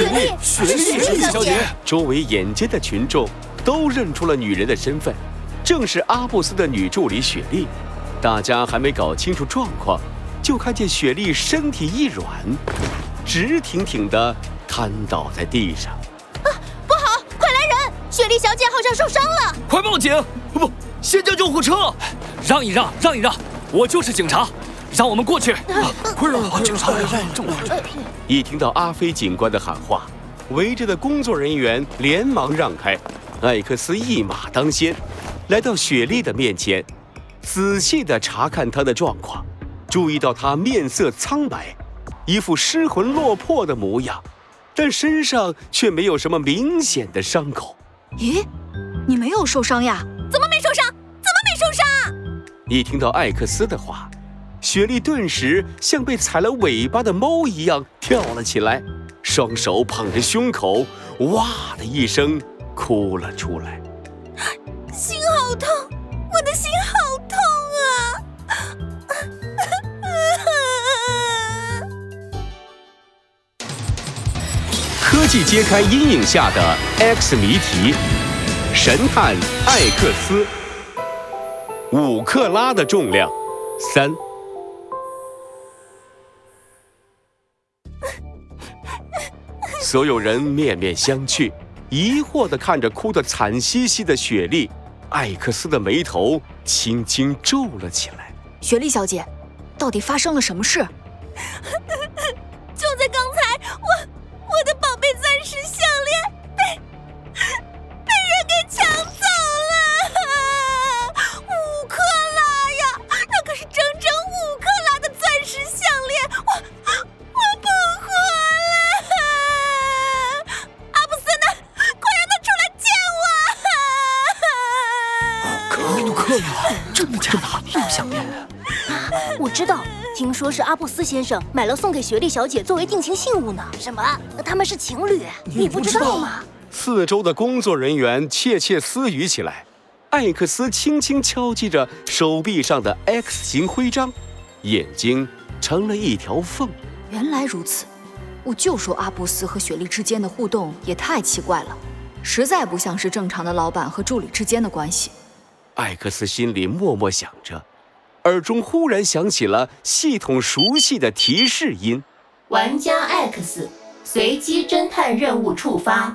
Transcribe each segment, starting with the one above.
雪莉，雪莉小姐。周围眼尖的群众都认出了女人的身份，正是阿布斯的女助理雪莉。大家还没搞清楚状况，就看见雪莉身体一软，直挺挺地瘫倒在地上。啊，不好！快来人！雪莉小姐好像受伤了，快报警！不，先叫救护车！让一让，让一让，我就是警察。让我们过去！快让警察来！一听到阿飞警官的喊话，围着的工作人员连忙让开。艾克斯一马当先，来到雪莉的面前，仔细地查看她的状况，注意到她面色苍白，一副失魂落魄的模样，但身上却没有什么明显的伤口。咦，你没有受伤呀？怎么没受伤？怎么没受伤？一听到艾克斯的话。雪莉顿时像被踩了尾巴的猫一样跳了起来，双手捧着胸口，哇的一声哭了出来。心好痛，我的心好痛啊！科技揭开阴影下的 X 谜题，神探艾克斯，五克拉的重量，三。所有人面面相觑，疑惑地看着哭得惨兮兮的雪莉。艾克斯的眉头轻轻皱了起来。雪莉小姐，到底发生了什么事？就在刚才，我我的宝贝钻石项链被真的假的？又项链？我知道，听说是阿布斯先生买了送给雪莉小姐作为定情信物呢。什么？他们是情侣？你不知道吗？四周的工作人员窃窃私语起来。艾克斯轻轻敲击着手臂上的 X 型徽章，眼睛成了一条缝。原来如此，我就说阿布斯和雪莉之间的互动也太奇怪了，实在不像是正常的老板和助理之间的关系。艾克斯心里默默想着，耳中忽然响起了系统熟悉的提示音：“玩家 X 随机侦探任务触发，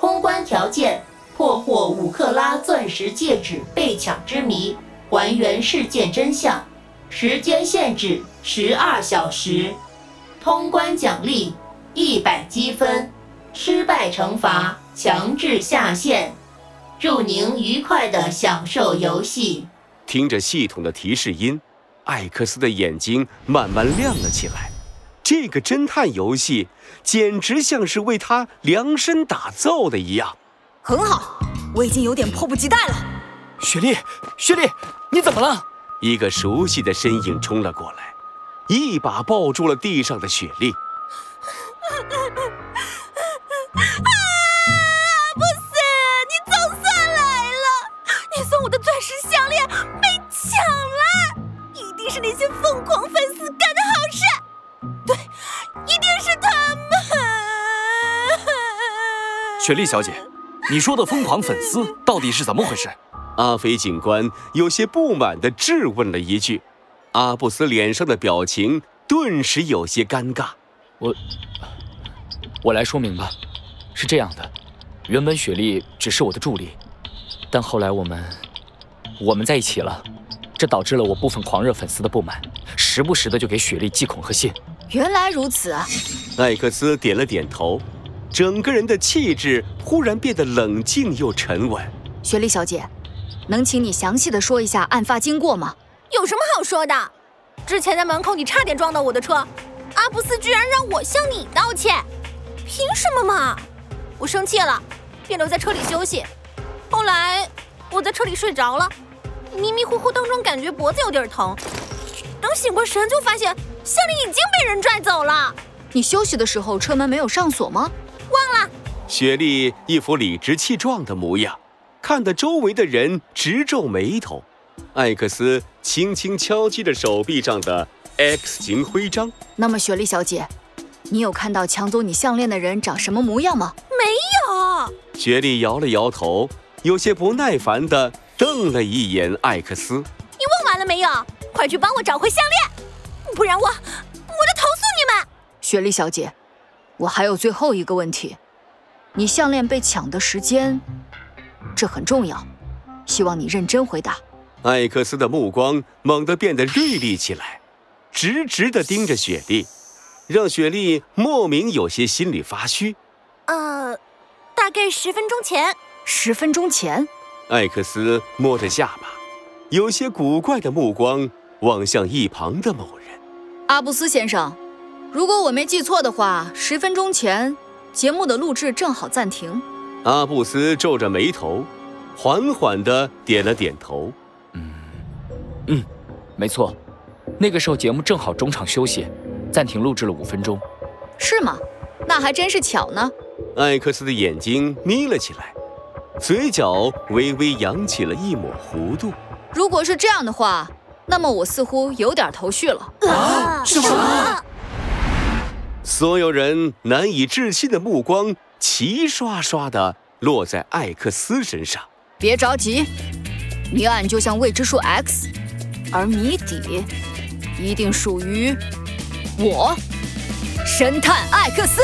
通关条件：破获五克拉钻石戒指被抢之谜，还原事件真相。时间限制十二小时，通关奖励一百积分，失败惩罚强制下线。”祝您愉快的享受游戏。听着系统的提示音，艾克斯的眼睛慢慢亮了起来。这个侦探游戏简直像是为他量身打造的一样。很好，我已经有点迫不及待了。雪莉，雪莉，你怎么了？一个熟悉的身影冲了过来，一把抱住了地上的雪莉。雪莉小姐，你说的疯狂粉丝到底是怎么回事？阿飞警官有些不满地质问了一句。阿布斯脸上的表情顿时有些尴尬。我，我来说明吧。是这样的，原本雪莉只是我的助理，但后来我们，我们在一起了，这导致了我部分狂热粉丝的不满，时不时的就给雪莉寄恐吓信。原来如此啊！艾克斯点了点头。整个人的气质忽然变得冷静又沉稳。雪莉小姐，能请你详细的说一下案发经过吗？有什么好说的？之前在门口你差点撞到我的车，阿布斯居然让我向你道歉，凭什么嘛？我生气了，便留在车里休息。后来我在车里睡着了，迷迷糊糊当中感觉脖子有点疼，等醒过神就发现项链已经被人拽走了。你休息的时候车门没有上锁吗？忘了，雪莉一副理直气壮的模样，看得周围的人直皱眉头。艾克斯轻轻敲击着手臂上的 X 型徽章。那么，雪莉小姐，你有看到抢走你项链的人长什么模样吗？没有。雪莉摇了摇头，有些不耐烦地瞪了一眼艾克斯。你问完了没有？快去帮我找回项链，不然我我就投诉你们！雪莉小姐，我还有最后一个问题，你项链被抢的时间，这很重要，希望你认真回答。艾克斯的目光猛地变得锐利起来，直直地盯着雪莉，让雪莉莫名有些心里发虚。呃，大概十分钟前。十分钟前，艾克斯摸着下巴，有些古怪的目光望向一旁的某人。阿布斯先生，如果我没记错的话，十分钟前节目的录制正好暂停。阿布斯皱着眉头，缓缓地点了点头。嗯，嗯没错，那个时候节目正好中场休息，暂停录制了五分钟。是吗？那还真是巧呢。艾克斯的眼睛眯了起来，嘴角微微扬起了一抹弧度。如果是这样的话，那么我似乎有点头绪了。啊？什么？所有人难以置信的目光齐刷刷地落在艾克斯身上。别着急，谜案就像未知数 x，而谜底一定属于我，神探艾克斯。